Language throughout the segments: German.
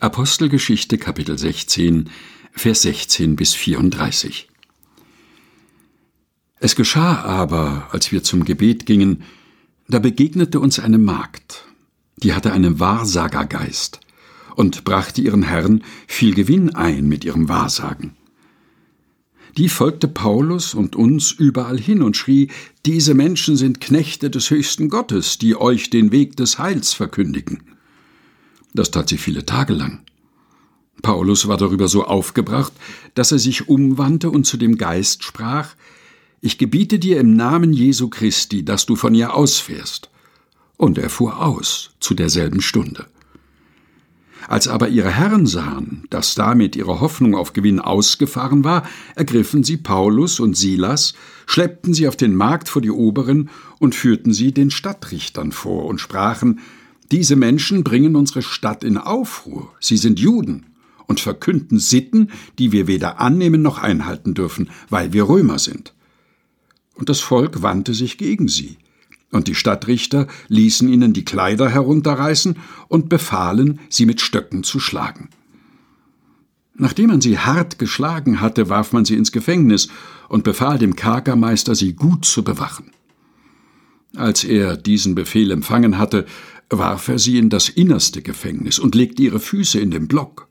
Apostelgeschichte Kapitel 16, Vers 16 bis 34. Es geschah aber, als wir zum Gebet gingen, da begegnete uns eine Magd, die hatte einen Wahrsagergeist und brachte ihren Herrn viel Gewinn ein mit ihrem Wahrsagen. Die folgte Paulus und uns überall hin und schrie, diese Menschen sind Knechte des höchsten Gottes, die euch den Weg des Heils verkündigen. Das tat sie viele Tage lang. Paulus war darüber so aufgebracht, dass er sich umwandte und zu dem Geist sprach Ich gebiete dir im Namen Jesu Christi, dass du von ihr ausfährst. Und er fuhr aus zu derselben Stunde. Als aber ihre Herren sahen, dass damit ihre Hoffnung auf Gewinn ausgefahren war, ergriffen sie Paulus und Silas, schleppten sie auf den Markt vor die Oberen und führten sie den Stadtrichtern vor und sprachen diese Menschen bringen unsere Stadt in Aufruhr, sie sind Juden und verkünden Sitten, die wir weder annehmen noch einhalten dürfen, weil wir Römer sind. Und das Volk wandte sich gegen sie, und die Stadtrichter ließen ihnen die Kleider herunterreißen und befahlen, sie mit Stöcken zu schlagen. Nachdem man sie hart geschlagen hatte, warf man sie ins Gefängnis und befahl dem Kerkermeister, sie gut zu bewachen. Als er diesen Befehl empfangen hatte, warf er sie in das innerste Gefängnis und legte ihre Füße in den Block.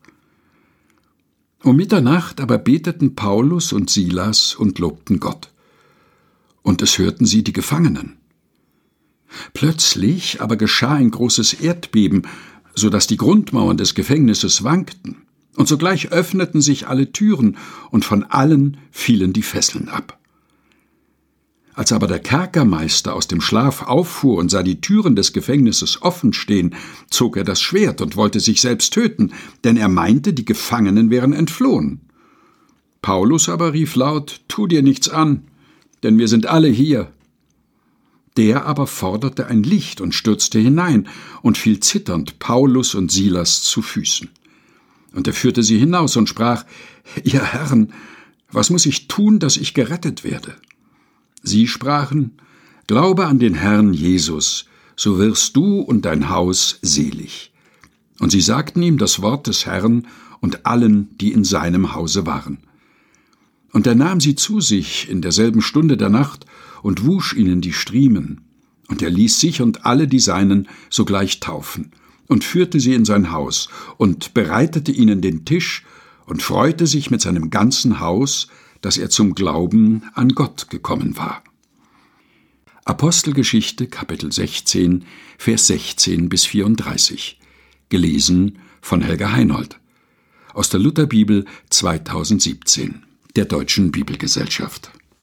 Um Mitternacht aber beteten Paulus und Silas und lobten Gott. Und es hörten sie die Gefangenen. Plötzlich aber geschah ein großes Erdbeben, so dass die Grundmauern des Gefängnisses wankten, und sogleich öffneten sich alle Türen, und von allen fielen die Fesseln ab. Als aber der Kerkermeister aus dem Schlaf auffuhr und sah die Türen des Gefängnisses offen stehen, zog er das Schwert und wollte sich selbst töten, denn er meinte, die Gefangenen wären entflohen. Paulus aber rief laut Tu dir nichts an, denn wir sind alle hier. Der aber forderte ein Licht und stürzte hinein und fiel zitternd Paulus und Silas zu Füßen. Und er führte sie hinaus und sprach Ihr Herren, was muss ich tun, dass ich gerettet werde? Sie sprachen, Glaube an den Herrn Jesus, so wirst du und dein Haus selig. Und sie sagten ihm das Wort des Herrn und allen, die in seinem Hause waren. Und er nahm sie zu sich in derselben Stunde der Nacht und wusch ihnen die Striemen. Und er ließ sich und alle die Seinen sogleich taufen und führte sie in sein Haus und bereitete ihnen den Tisch und freute sich mit seinem ganzen Haus, dass er zum Glauben an Gott gekommen war. Apostelgeschichte Kapitel 16, Vers 16 bis 34. Gelesen von Helga Heinold. Aus der Lutherbibel 2017, der Deutschen Bibelgesellschaft.